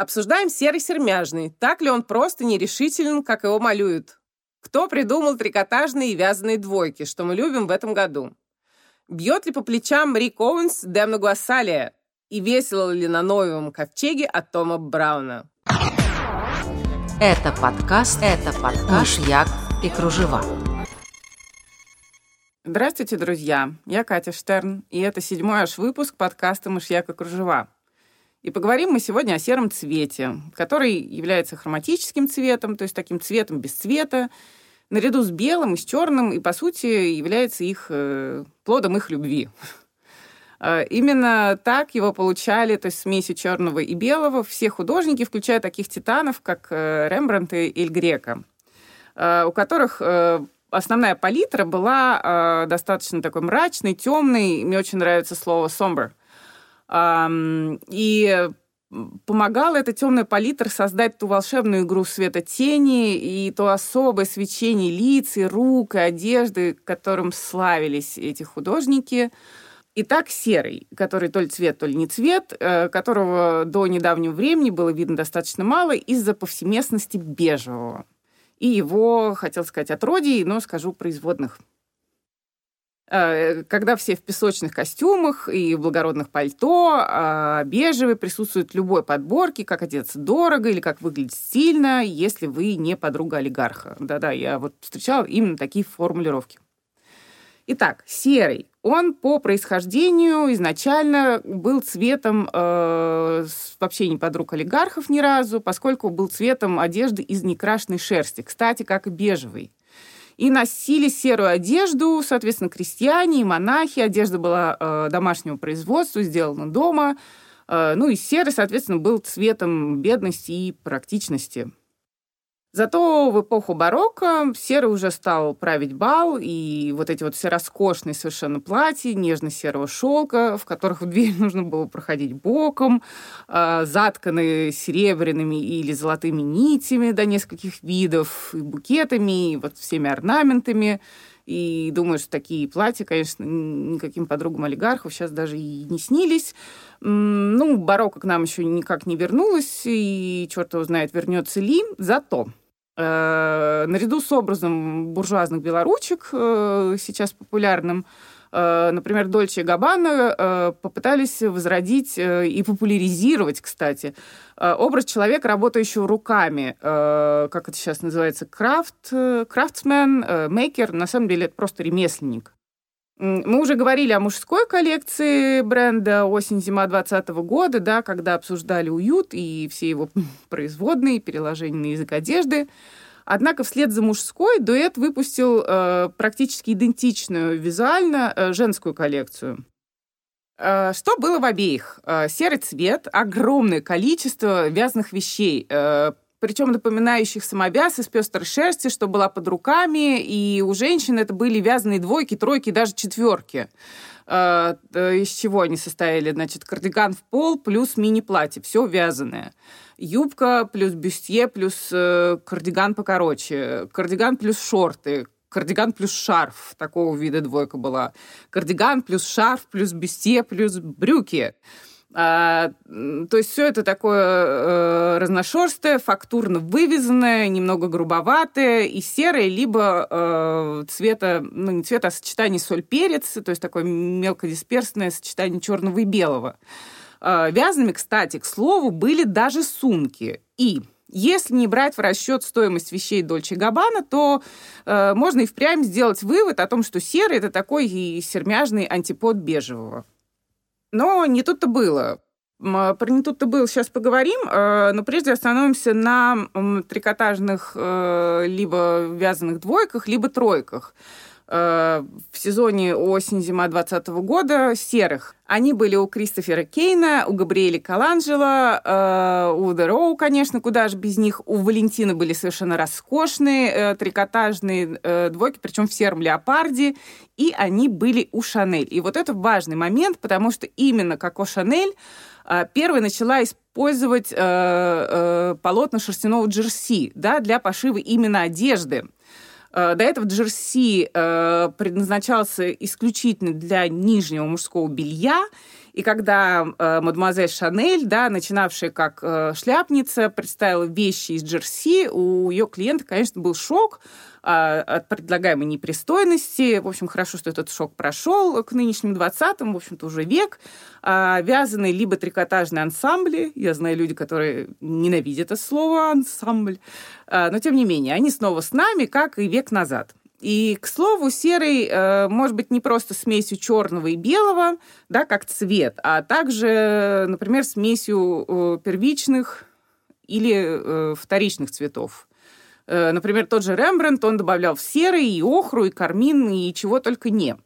Обсуждаем серый сермяжный. Так ли он просто нерешителен, как его малюют? Кто придумал трикотажные и вязаные двойки, что мы любим в этом году? Бьет ли по плечам Рик Оуэнс Демна Гуассалия? И весело ли на новом ковчеге от Тома Брауна? Это подкаст, это подкаст «Мышьяк и кружева». Здравствуйте, друзья! Я Катя Штерн, и это седьмой аж выпуск подкаста «Мышьяк и кружева». И поговорим мы сегодня о сером цвете, который является хроматическим цветом, то есть таким цветом без цвета, наряду с белым и с черным, и, по сути, является их э, плодом их любви. Э, именно так его получали, то есть смесью черного и белого, все художники, включая таких титанов, как э, Рембрандт и Эль Грека, э, у которых основная палитра была достаточно такой мрачной, темной. Мне очень нравится слово «somber», и помогала эта темная палитра создать ту волшебную игру света тени и то особое свечение лиц и рук, и одежды, которым славились эти художники. И так серый, который то ли цвет, то ли не цвет, э, которого до недавнего времени было видно достаточно мало из-за повсеместности бежевого. И его, хотел сказать, отродий, но скажу производных. Э, когда все в песочных костюмах и в благородных пальто, а бежевый присутствует в любой подборке, как одеться дорого или как выглядеть стильно, если вы не подруга олигарха. Да-да, я вот встречала именно такие формулировки. Итак, серый. Он по происхождению изначально был цветом э, вообще не подруг олигархов ни разу, поскольку был цветом одежды из некрашенной шерсти. Кстати, как и бежевый и носили серую одежду, соответственно, крестьяне и монахи. Одежда была э, домашнего производства, сделана дома. Э, ну и серый, соответственно, был цветом бедности и практичности. Зато в эпоху барокко серый уже стал править бал, и вот эти вот все роскошные совершенно платья, нежно-серого шелка, в которых в дверь нужно было проходить боком, э, затканные серебряными или золотыми нитями до нескольких видов, и букетами, и вот всеми орнаментами. И думаю, что такие платья, конечно, никаким подругам олигархов сейчас даже и не снились. Ну, барокко к нам еще никак не вернулось, и черт его знает, вернется ли. Зато наряду с образом буржуазных белоручек, э, сейчас популярным, э, например, Дольче и Габбана попытались возродить и популяризировать, кстати, образ человека, работающего руками, как это сейчас называется, крафт, крафтсмен, мейкер, на самом деле это просто ремесленник. Мы уже говорили о мужской коллекции бренда осень-зима 2020 года, да, когда обсуждали уют и все его производные, переложения на язык одежды. Однако вслед за мужской дуэт выпустил э, практически идентичную визуально э, женскую коллекцию. Э, что было в обеих? Э, серый цвет, огромное количество вязаных вещей, э, причем напоминающих самовяз из пестрой шерсти, что была под руками, и у женщин это были вязаные двойки, тройки, даже четверки. Э, э, из чего они состояли? Значит, кардиган в пол плюс мини-платье, все вязаное. Юбка плюс бюстье плюс э, кардиган покороче, кардиган плюс шорты, кардиган плюс шарф, такого вида двойка была. Кардиган плюс шарф плюс бюстье плюс брюки. А, то есть все это такое э, разношерстое, фактурно вывезенное, немного грубоватое и серое, либо э, цвета, ну не цвета, а сочетание соль-перец, то есть такое мелкодисперсное сочетание черного и белого. Э, вязаными, кстати, к слову, были даже сумки. И если не брать в расчет стоимость вещей Дольче Габбана, то э, можно и впрямь сделать вывод о том, что серый это такой и сермяжный антипод бежевого. Но не тут-то было. Про не тут-то было сейчас поговорим, э, но прежде остановимся на трикотажных э, либо вязаных двойках, либо тройках э, в сезоне осень-зима 2020 года серых. Они были у Кристофера Кейна, у Габриэля Каланджела, у Дероу, конечно, куда же без них. У Валентина были совершенно роскошные трикотажные двойки, причем в сером леопарде и они были у Шанель. И вот это важный момент, потому что именно как у Шанель а, первой начала использовать э, э, полотна шерстяного джерси да, для пошива именно одежды. Э, до этого джерси э, предназначался исключительно для нижнего мужского белья, И когда э, мадемуазель Шанель, да, начинавшая как э, шляпница, представила вещи из Джерси, у ее клиента, конечно, был шок, а, от предлагаемой непристойности. В общем, хорошо, что этот шок прошел к нынешним 20-м, в общем-то, уже век. А, вязаные либо трикотажные ансамбли. Я знаю люди, которые ненавидят это слово «ансамбль». А, но, тем не менее, они снова с нами, как и век назад. И, к слову, серый э, может быть не просто смесью черного и белого, да, как цвет, а также, например, смесью э, первичных или э, вторичных цветов. Э, например, тот же Рембрандт, он добавлял в серый и охру, и кармин, и чего только не.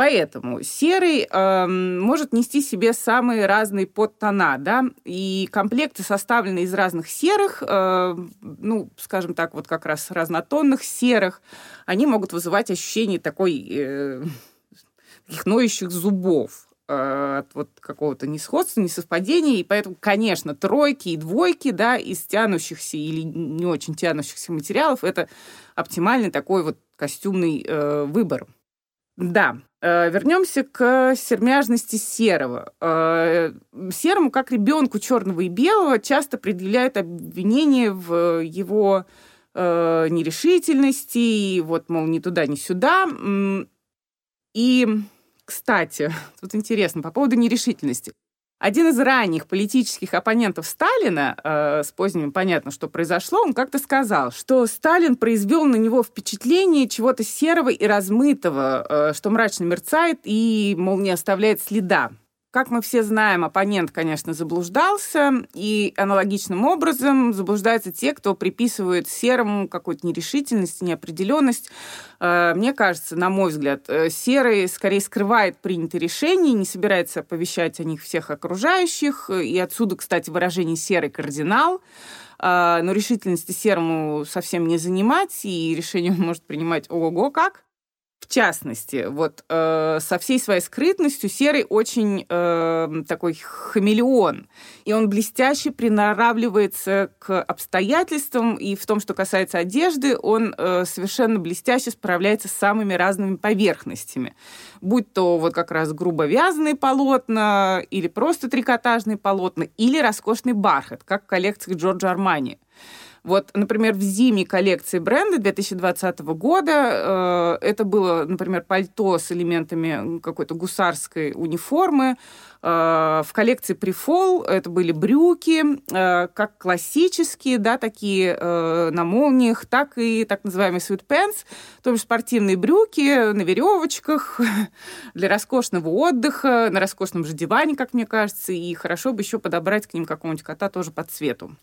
Поэтому серый э, может нести себе самые разные подтона, да, и комплекты, составленные из разных серых, э, ну, скажем так, вот как раз разнотонных серых, они могут вызывать ощущение такой э, таких ноющих зубов. Э, от вот какого-то несходства, несовпадения, и поэтому, конечно, тройки и двойки, да, из тянущихся или не очень тянущихся материалов, это оптимальный такой вот костюмный э, выбор. Да, э, вернемся к сермяжности серого. Э, серому, как ребенку черного и белого, часто предъявляют обвинения в его э, нерешительности, и вот, мол, ни туда, ни сюда. И кстати, тут интересно, по поводу нерешительности. Один из ранних политических оппонентов Сталина, э, с поздним понятно, что произошло, он как-то сказал, что Сталин произвел на него впечатление чего-то серого и размытого, э, что мрачно мерцает и, мол, не оставляет следа. Как мы все знаем, оппонент, конечно, заблуждался, и аналогичным образом заблуждаются те, кто приписывает серому какую-то нерешительность, неопределенность. Э, мне кажется, на мой взгляд, э, серый скорее скрывает принятые решения, не собирается оповещать о них всех окружающих, и отсюда, кстати, выражение «серый кардинал», э, но решительности серому совсем не занимать, и решение он может принимать ого-го как. Частности, вот э, со всей своей скрытностью Серый очень э, такой хамелеон, и он блестяще приноравливается к обстоятельствам, и в том, что касается одежды, он э, совершенно блестяще справляется с самыми разными поверхностями, будь то вот как раз грубо вязаные полотна, или просто трикотажные полотна, или роскошный бархат, как в коллекциях Джорджа Армани. Вот, например, в зимней коллекции бренда 2020 года э, это было, например, пальто с элементами какой-то гусарской униформы. Э, в коллекции Прифол это были брюки, э, как классические, да, такие э, на молниях, так и так называемые sweatpants, то есть спортивные брюки на веревочках для роскошного отдыха, на роскошном же диване, как мне кажется, и хорошо бы еще подобрать к ним какого-нибудь кота тоже по цвету.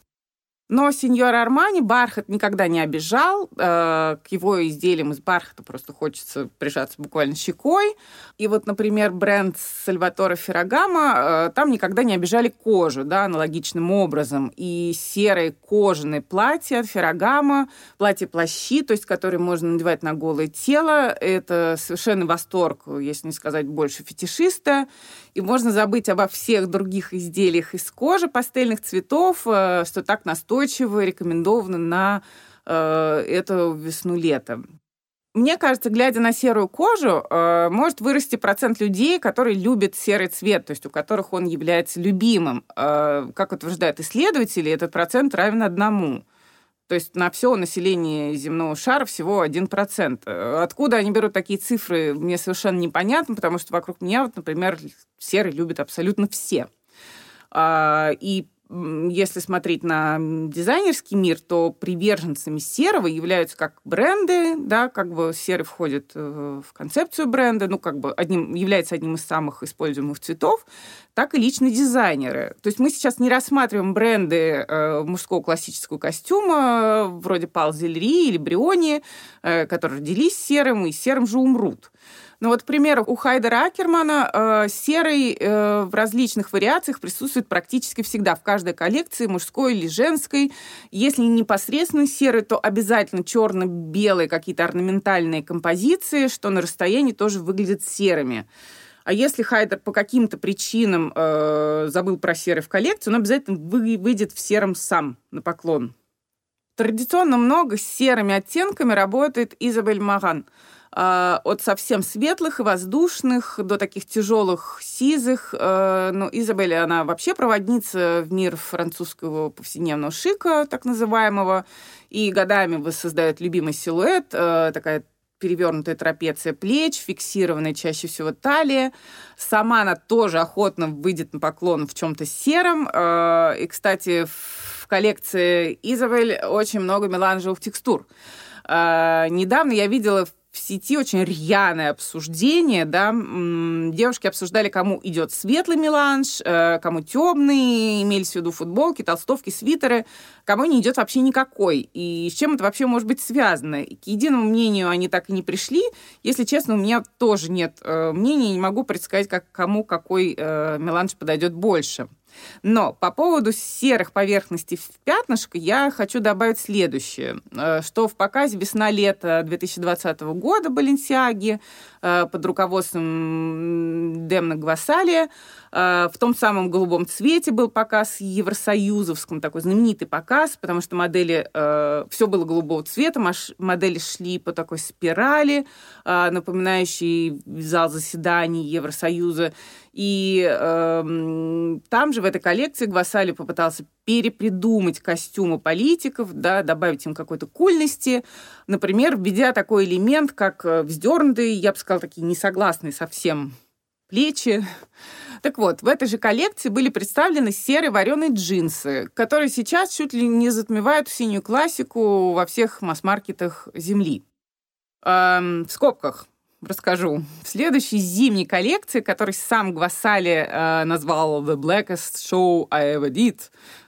Но сеньор Армани бархат никогда не обижал. Э, к его изделиям из бархата просто хочется прижаться буквально щекой. И вот, например, бренд Сальватора Феррагамо, э, там никогда не обижали кожу, да, аналогичным образом. И серые кожаные платья от Феррагамо, платья-плащи, то есть которые можно надевать на голое тело, это совершенно восторг, если не сказать больше, фетишиста. И можно забыть обо всех других изделиях из кожи пастельных цветов, э, что так настойчиво устойчиво рекомендовано на э, эту весну-лето. Мне кажется, глядя на серую кожу, э, может вырасти процент людей, которые любят серый цвет, то есть у которых он является любимым. Э, как утверждают исследователи, этот процент равен одному. То есть на все население земного шара всего 1%. Э, откуда они берут такие цифры, мне совершенно непонятно, потому что вокруг меня, вот, например, серый любят абсолютно все. А, и если смотреть на дизайнерский мир, то приверженцами серого являются как бренды, да, как бы серый входит э, в концепцию бренда, ну, как бы одним, является одним из самых используемых цветов, так и личные дизайнеры. То есть мы сейчас не рассматриваем бренды э, мужского классического костюма, вроде Пал Зельри или Бриони, э, которые родились серым и серым же умрут. Ну вот, к примеру, у Хайдера Акермана э, серый э, в различных вариациях присутствует практически всегда в каждой коллекции, мужской или женской. Если не непосредственно серый, то обязательно черно-белые какие-то орнаментальные композиции, что на расстоянии тоже выглядят серыми. А если Хайдер по каким-то причинам э, забыл про серый в коллекции, он обязательно вы, выйдет в сером сам на поклон. Традиционно много с серыми оттенками работает Изабель Маган – от совсем светлых и воздушных до таких тяжелых сизых. А, ну, Изабель, она вообще проводница в мир французского повседневного шика, так называемого, и годами воссоздает любимый силуэт, а, такая перевернутая трапеция плеч, фиксированная чаще всего талия. Сама она тоже охотно выйдет на поклон в чем-то сером. И, кстати, в коллекции Изабель очень много меланжевых текстур. Недавно я видела в сети очень рьяное обсуждение, да, девушки обсуждали, кому идет светлый меланж, э, кому темный, имелись в виду футболки, толстовки, свитеры, кому не идет вообще никакой. И с чем это вообще может быть связано? К единому мнению они так и не пришли. Если честно, у меня тоже нет э, мнения, не могу предсказать, как, кому какой э, меланж подойдет больше. Но по поводу серых поверхностей в пятнышко я хочу добавить следующее, э, что в показе «Весна-лето» 2020 года Баленсиаги э, под руководством Демна Гвасалия в том самом голубом цвете был показ евросоюзовском, такой знаменитый показ, потому что модели, все было голубого цвета, модели шли по такой спирали, напоминающей зал заседаний Евросоюза. И э, там же в этой коллекции Гвасали попытался перепридумать костюмы политиков, да, добавить им какой-то кульности, например, введя такой элемент, как э, вздернутые, я бы сказала, такие несогласные совсем плечи. Так вот, в этой же коллекции были представлены серые вареные джинсы, которые сейчас чуть ли не затмевают синюю классику во всех масс-маркетах Земли. Эм, в скобках расскажу. В следующей зимней коллекции, который сам Гвасали э, назвал «The blackest show I ever did»,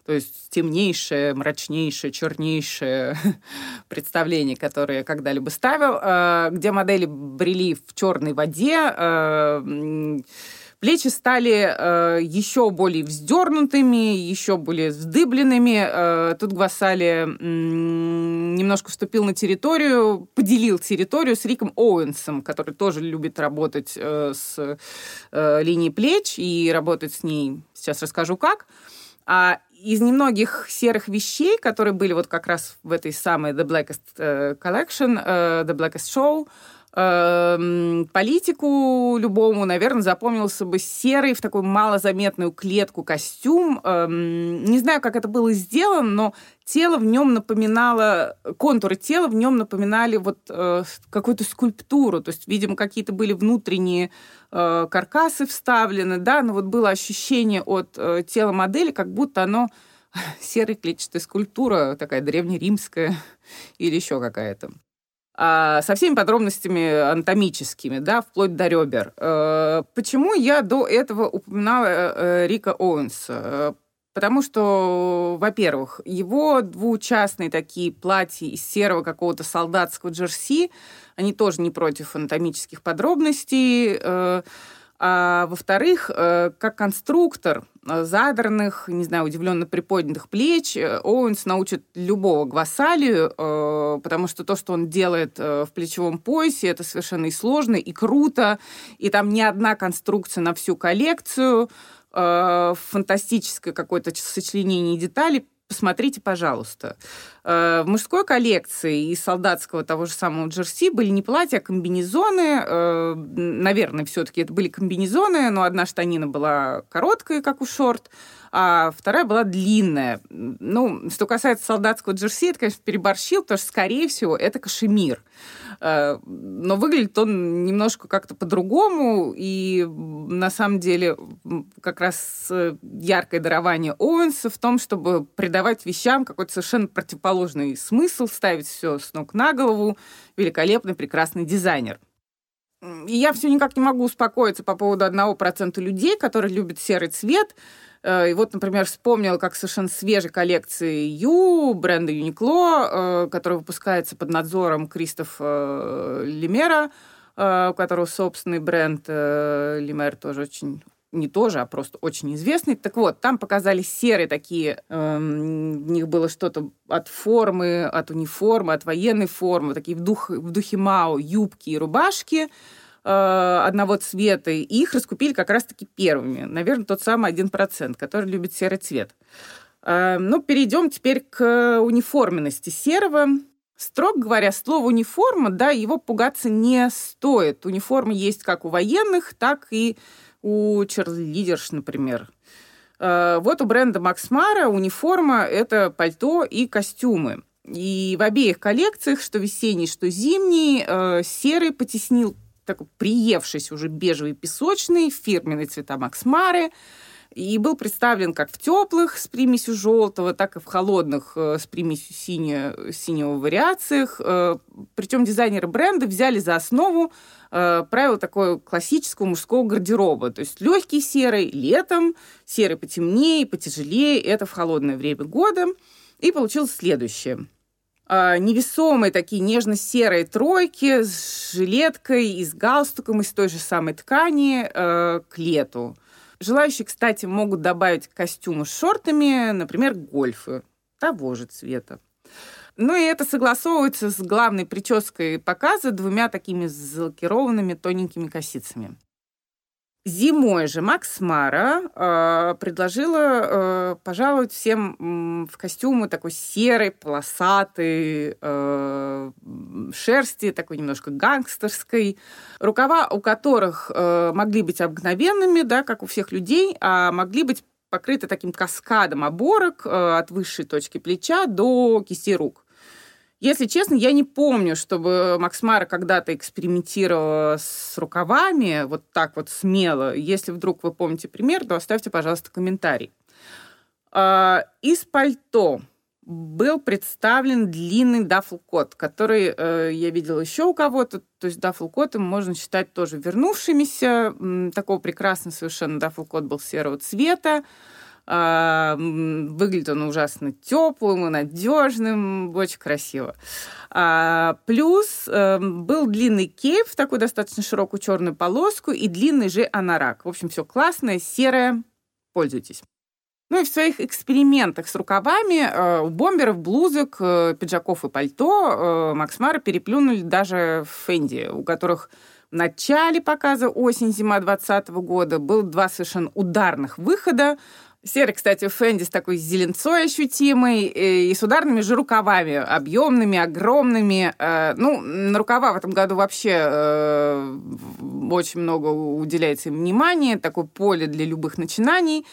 то есть темнейшее, мрачнейшее, чернейшее представление, которое я когда-либо ставил, э, где модели брели в черной воде, э, Плечи стали э, еще более вздернутыми, еще более вздыбленными. Тут Гвасали немножко вступил на территорию, поделил территорию с Риком Оуэнсом, который тоже любит работать с линией плеч и работать с ней. Сейчас расскажу как. А из немногих серых вещей, которые были вот как раз в этой самой The Blackest э, Collection, э, The Blackest Show, политику любому, наверное, запомнился бы серый в такую малозаметную клетку костюм. Эм, не знаю, как это было сделано, но тело в нем напоминало, контуры тела в нем напоминали вот э, какую-то скульптуру, то есть, видимо, какие-то были внутренние э, каркасы вставлены, да, но вот было ощущение от э, тела модели, как будто оно серая клетчатая скульптура, такая древнеримская или еще какая-то. А, со всеми подробностями анатомическими, да, вплоть до ребер. Э, почему я до этого упоминала э, Рика Оуэнса? Э, потому что, во-первых, его двухчастные такие платья из серого какого-то солдатского джерси, они тоже не против анатомических подробностей. А во-вторых, э, как конструктор э, задранных, не знаю, удивленно приподнятых плеч, э, Оуэнс научит любого гвасалию, потому что то, что он делает в плечевом поясе, это совершенно и сложно, и круто, и там не одна конструкция на всю коллекцию, фантастическое какое-то сочленение деталей, посмотрите, пожалуйста. Э, в мужской коллекции из солдатского того же самого джерси были не платья, а комбинезоны. Э, наверное, все-таки это были комбинезоны, но одна штанина была короткая, как у шорт, а вторая была длинная. Ну, что касается солдатского джерси, это, конечно, переборщил, потому что, скорее всего, это кашемир. Э, но выглядит он немножко как-то по-другому, и на самом деле как раз яркое дарование Оуэнса в том, чтобы придавать вещам какой-то совершенно противоположный смысл, ставить все с ног на голову. Великолепный, прекрасный дизайнер. Я все никак не могу успокоиться по поводу одного процента людей, которые любят серый цвет. Э, и вот, например, вспомнила, как совершенно свежей коллекции Ю, бренда Юникло, э, который выпускается под надзором Кристофа э, Лемера, у которого собственный бренд Лемер тоже очень не тоже, а просто очень известный. Так вот, там показали серые такие, эм, в них было что-то от формы, от униформы, от военной формы, такие в, дух, в духе Мао юбки и рубашки. Э, одного цвета, и их раскупили как раз-таки первыми. Наверное, тот самый 1%, который любит серый цвет. Э, ну, перейдем теперь к униформенности серого. Строго говоря, слово униформа, да, его пугаться не стоит. Униформа есть как у военных, так и у черлидерш, например. Э, вот у бренда Макс Мара униформа – это пальто и костюмы. И в обеих коллекциях, что весенний, что зимний, э, серый потеснил такой приевшись уже бежевый песочный, фирменные цвета Макс Мары – и был представлен как в теплых с примесью желтого, так и в холодных э, с примесью синего, синего вариациях. Э, Причем дизайнеры бренда взяли за основу э, правило такого классического мужского гардероба. То есть легкий серый летом, серый потемнее, потяжелее, это в холодное время года. И получилось следующее невесомые такие нежно-серые тройки с жилеткой и с галстуком из той же самой ткани к лету. Желающие, кстати, могут добавить костюмы с шортами, например, гольфы того же цвета. Ну и это согласовывается с главной прической показа двумя такими залакированными тоненькими косицами. Зимой же Макс Мара э, предложила э, пожаловать всем в костюмы такой серой, полосатой, э, шерсти, такой немножко гангстерской, рукава у которых э, могли быть обыкновенными, да, как у всех людей, а могли быть покрыты таким каскадом оборок э, от высшей точки плеча до кисти рук. Если честно, я не помню, чтобы Макс Мара когда-то экспериментировала с рукавами вот так вот смело. Если вдруг вы помните пример, то оставьте, пожалуйста, комментарий. А, из пальто был представлен длинный дафл-кот, который э, я видела еще у кого-то. То есть дафл-коты можно считать тоже вернувшимися. Такого прекрасного совершенно дафл-кот был серого цвета. А, выглядит он ужасно теплым и надежным, очень красиво. А, плюс эм, был длинный кейп в такую достаточно широкую черную полоску и длинный же анорак. В общем, все классное, серое. Пользуйтесь. Ну и в своих экспериментах с рукавами э, у бомберов, блузок, э, пиджаков и пальто э, Макс Мара переплюнули даже Фенди, у которых в начале показа осень-зима 2020 года было два совершенно ударных выхода. Серый, кстати, Фенди с такой зеленцой ощутимой э, и с ударными же рукавами, объемными, огромными. Э, ну, на рукава в этом году вообще э, очень много уделяется им внимания, такое поле для любых начинаний.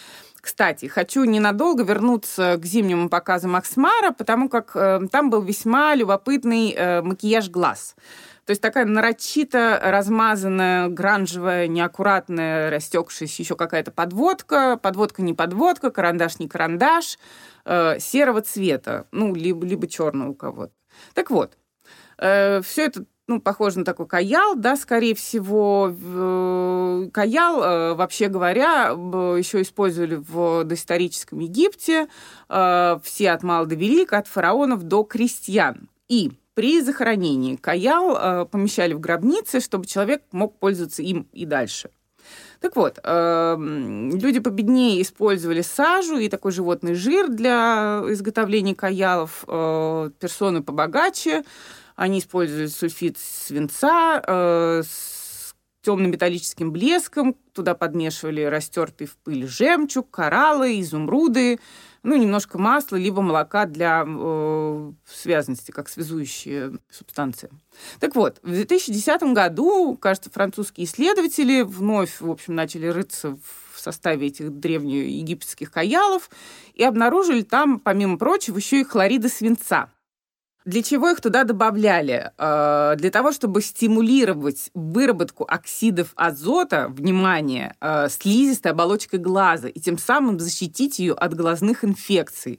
Кстати, хочу ненадолго вернуться к зимнему показу Максмара, потому как там был весьма любопытный макияж глаз. То есть такая нарочито размазанная, гранжевая, неаккуратная, растекшаяся еще какая-то подводка. Подводка не подводка, карандаш не карандаш, э, серого цвета, ну, либо, либо черного у кого-то. Так вот, э, все это ну, похоже на такой каял, да, скорее всего. Э, каял, э, вообще говоря, еще использовали в доисторическом Египте э, все от мала до велика, от фараонов до крестьян. И при захоронении каял помещали в гробницы, чтобы человек мог пользоваться им и дальше. Так вот, э, люди победнее использовали сажу и такой животный жир для изготовления каялов. Персоны побогаче, они использовали сульфид свинца э, с темным металлическим блеском, туда подмешивали растертый в пыль жемчуг, кораллы, изумруды, ну, немножко масла, либо молока для э, связанности, как связующие субстанции. Так вот, в 2010 году, кажется, французские исследователи вновь, в общем, начали рыться в составе этих древнеегипетских каялов и обнаружили там, помимо прочего, еще и хлориды свинца. Для чего их туда добавляли? Э, для того, чтобы стимулировать выработку оксидов азота, внимание, э, слизистой оболочкой глаза, и тем самым защитить ее от глазных инфекций.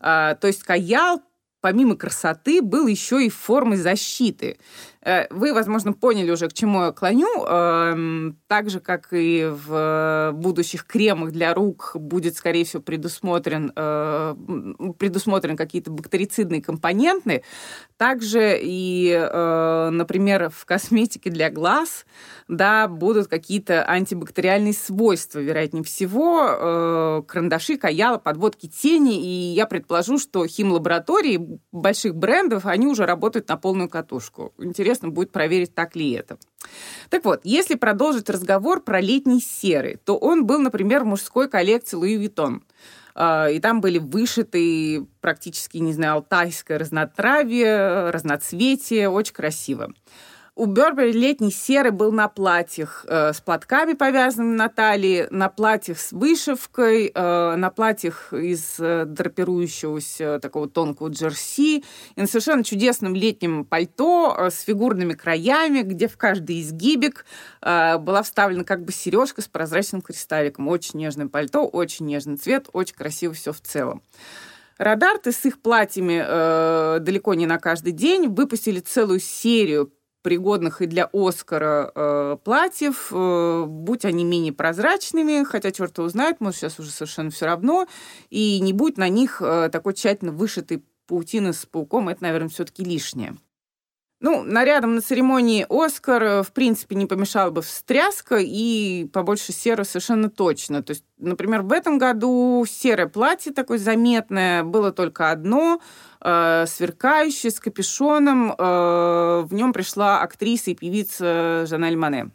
Э, то есть каял помимо красоты, был еще и формой защиты. Э, вы, возможно, поняли уже, к чему я клоню. Эм, так же, как и в будущих кремах для рук будет, скорее всего, предусмотрен, э, предусмотрен какие-то бактерицидные компоненты, также и, э, например, в косметике для глаз да, будут какие-то антибактериальные свойства, вероятнее всего, карандаши, каяла, подводки тени. И я предположу, что химлаборатории больших брендов, они уже работают на полную катушку. Интересно, будет проверить, так ли это. Так вот, если продолжить разговор про летний серый, то он был, например, в мужской коллекции Louis Vuitton. и там были вышиты практически, не знаю, алтайское разнотравие, разноцветие, очень красиво. У Бербери летний серый был на платьях э, с платками, повязанными на талии, на платьях с вышивкой, э, на платьях из э, драпирующегося такого тонкого джерси, и на совершенно чудесном летнем пальто э, с фигурными краями, где в каждый изгибик э, была вставлена как бы сережка с прозрачным кристалликом. Очень нежное пальто, очень нежный цвет, очень красиво все в целом. Радарты с их платьями э, далеко не на каждый день выпустили целую серию пригодных и для Оскара э, платьев, э, будь они менее прозрачными, хотя черт его знает, может, сейчас уже совершенно все равно, и не будь на них э, такой тщательно вышитой паутины с пауком, это, наверное, все-таки лишнее. Ну, нарядом на церемонии «Оскар» э, в принципе не помешала бы встряска и побольше серы совершенно точно. То есть, например, в этом году серое платье такое заметное было только одно, э, сверкающее, с капюшоном. Э, в нем пришла актриса и певица Жанель Мане.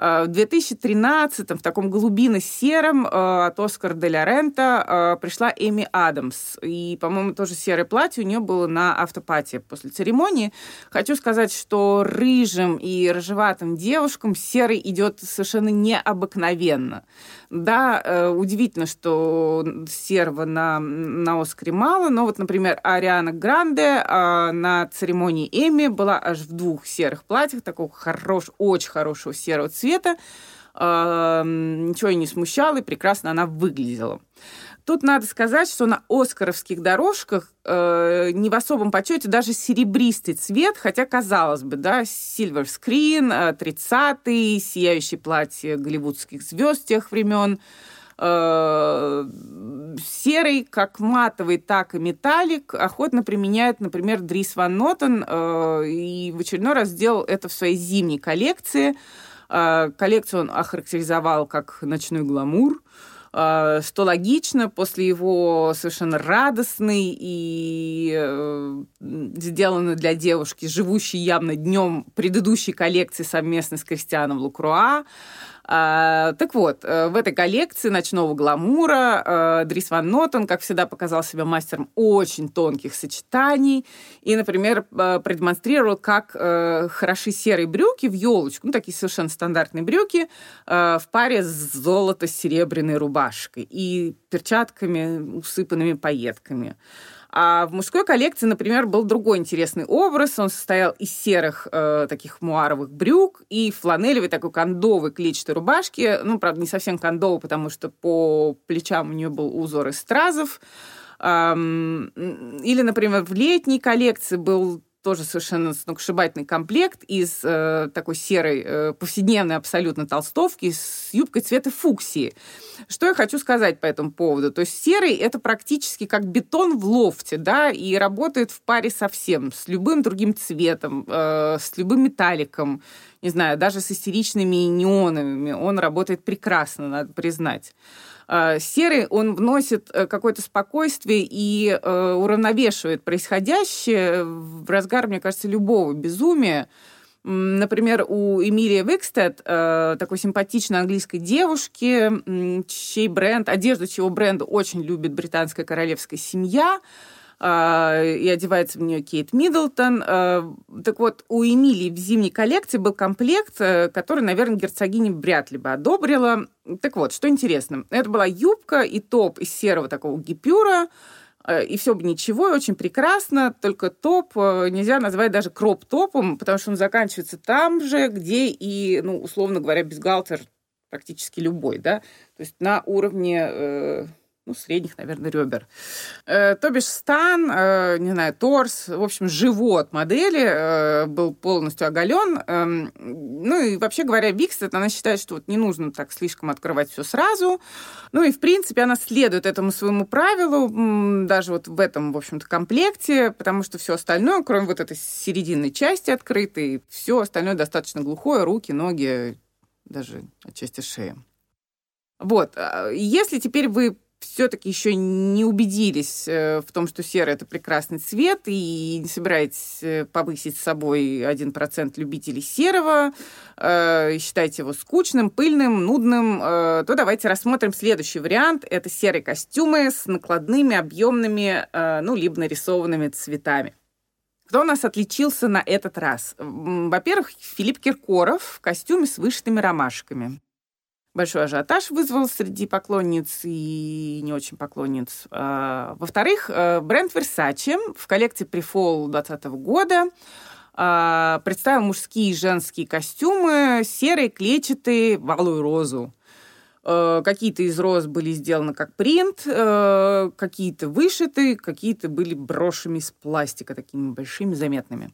Э, в 2013 в таком голубино-сером э, от Оскар де ля Рента э, пришла Эми Адамс. И, по-моему, тоже серое платье у нее было на автопате после церемонии. Хочу сказать, что рыжим и рыжеватым девушкам серый идет совершенно необыкновенно. Да, удивительно, что серого на, на Оскаре мало, но вот, например, Ариана Гранде на церемонии Эми была аж в двух серых платьях, такого хорош, очень хорошего серого цвета, цвета, ничего ее не смущало, и прекрасно она выглядела. Тут надо сказать, что на оскаровских дорожках э, не в особом почете даже серебристый цвет, хотя, казалось бы, да, silver screen, 30-й, э, сияющее платье голливудских звезд тех времен, э, серый, как матовый, так и металлик, охотно применяет, например, Дрис Ван Нотен, э, и в очередной раз сделал это в своей зимней коллекции – коллекцию он охарактеризовал как ночной гламур, а, что логично после его совершенно радостной и э, сделанной для девушки, живущей явно днем предыдущей коллекции совместно с Кристианом Лукруа, а, так вот, э, в этой коллекции ночного гламура э, Дрис Ван Нотен, как всегда, показал себя мастером очень тонких сочетаний и, например, э, продемонстрировал, как хороши серые брюки в елочку, ну, такие совершенно стандартные брюки, в паре с золото-серебряной рубашкой и перчатками, усыпанными пайетками. А в мужской коллекции, например, был другой интересный образ. Он состоял из серых э, таких муаровых брюк и фланелевой такой кондовой клетчатой рубашки. Ну, правда, не совсем кондовой, потому что по плечам у нее был узор из стразов. Или, например, в летней коллекции был тоже совершенно сногсшибательный комплект из э, такой серой э, повседневной абсолютно толстовки с юбкой цвета фуксии. Что я хочу сказать по этому поводу? То есть серый это практически как бетон в лофте, да, и работает в паре со всем, с любым другим цветом, э, с любым металликом, не знаю, даже с истеричными неоновыми. Он работает прекрасно, надо признать. Э, серый, он вносит э, какое-то спокойствие и э, уравновешивает происходящее в разгар, мне кажется, любого безумия. Например, у Эмилии Викстед, такой симпатичной английской девушки, чей бренд, одежду чего бренда очень любит британская королевская семья, а, и одевается в нее Кейт Миддлтон. А, так вот, у Эмилии в зимней коллекции был комплект, э, который, наверное, герцогиня вряд ли бы одобрила. Так вот, что интересно, это была юбка и топ из серого такого гипюра, э, и все бы ничего, и очень прекрасно, только топ э, нельзя назвать даже кроп-топом, потому что он заканчивается там же, где и, ну, условно говоря, бюстгальтер практически любой, да, то есть на уровне ну, средних, наверное, ребер. Э, то бишь стан, э, не знаю, торс, в общем, живот модели э, был полностью оголен. Э, ну и вообще говоря, Викстед, она считает, что вот не нужно так слишком открывать все сразу. Ну и, в принципе, она следует этому своему правилу, даже вот в этом, в общем-то, комплекте, потому что все остальное, кроме вот этой серединной части открытой, все остальное достаточно глухое, руки, ноги, даже отчасти шея. Вот. А если теперь вы все-таки еще не убедились э, в том, что серый это прекрасный цвет, и не собираетесь э, повысить с собой 1% любителей серого, э, считаете его скучным, пыльным, нудным, то давайте рассмотрим следующий вариант. Это серые костюмы с накладными, объемными, ну, либо нарисованными цветами. Кто у нас отличился на этот раз? Во-первых, Филипп Киркоров в костюме с вышитыми ромашками большой ажиотаж вызвал среди поклонниц и не очень поклонниц. А, во-вторых, э, бренд Versace в коллекции Prefall 2020 года а, представил мужские и женские костюмы, серые, клетчатые, в розу. Э, какие-то из роз были сделаны как принт, э, какие-то вышиты, какие-то были брошами из пластика, такими большими, заметными.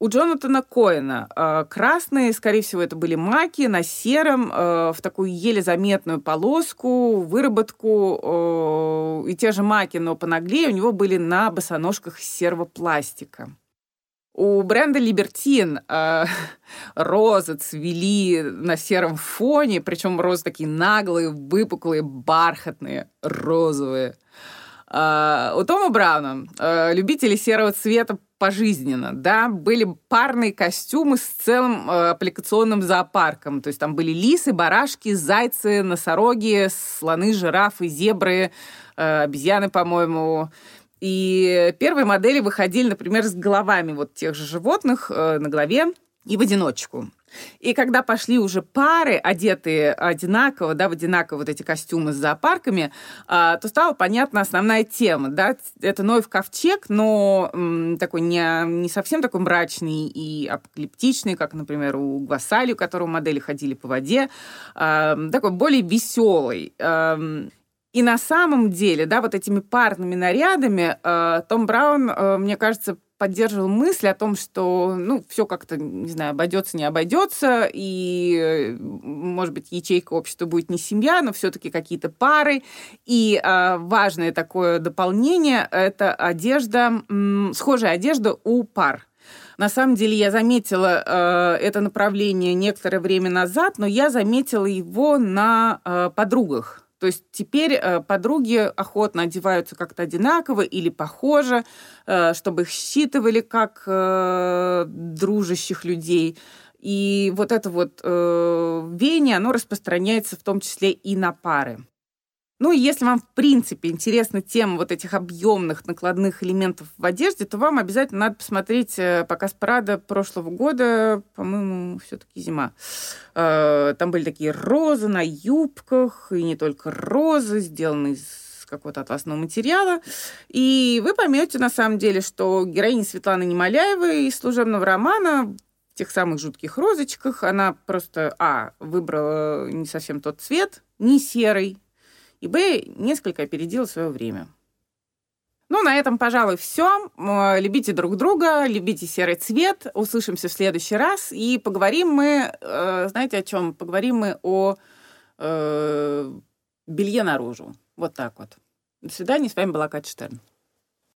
У Джонатана Коэна э, красные, скорее всего, это были маки на сером, э, в такую еле заметную полоску, выработку. Э, и те же маки, но понаглее, у него были на босоножках серого пластика. У бренда Либертин э, розы цвели на сером фоне, причем розы такие наглые, выпуклые, бархатные, розовые. Э, у Тома Брауна э, любители серого цвета пожизненно, да, были парные костюмы с целым э, аппликационным зоопарком, то есть там были лисы, барашки, зайцы, носороги, слоны, жирафы, зебры, обезьяны, по-моему. И первые модели выходили, например, с головами вот тех же животных на голове и в одиночку. И когда пошли уже пары, одетые одинаково, да, в одинаково вот эти костюмы с зоопарками, а, то стала понятна основная тема, да, это Ноев ковчег, но такой не, не совсем такой мрачный и апокалиптичный, как, например, у Гвасали, у которого модели ходили по воде, а, такой более веселый. И на самом деле, да, вот этими парными нарядами э, Том Браун, мне кажется, поддерживал мысль о том, что, ну, все как-то, не знаю, обойдется, не обойдется, и, может быть, ячейка общества будет не семья, но все-таки какие-то пары. И э, важное такое дополнение – это одежда, м, схожая одежда у пар. На самом деле я заметила э, это направление некоторое время назад, но я заметила его на э, подругах то есть теперь э, подруги охотно одеваются как-то одинаково или похоже, э, чтобы их считывали как э, дружащих людей. И вот это вот веяние, оно распространяется в том числе и на пары. Ну и если вам, в принципе, интересна тема вот этих объемных накладных элементов в одежде, то вам обязательно надо посмотреть э, показ Прада прошлого года, по-моему, все-таки зима. Э, там были такие розы на юбках, и не только розы, сделанные из какого-то атласного материала. И вы поймете, на самом деле, что героиня Светланы Немоляевой из служебного романа в тех самых жутких розочках, она просто, а, выбрала не совсем тот цвет, не серый, и Б несколько опередил свое время. Ну, на этом, пожалуй, все. Любите друг друга, любите серый цвет. Услышимся в следующий раз. И поговорим мы, э, знаете, о чем? Поговорим мы о э, белье наружу. Вот так вот. До свидания. С вами была Катя Штерн.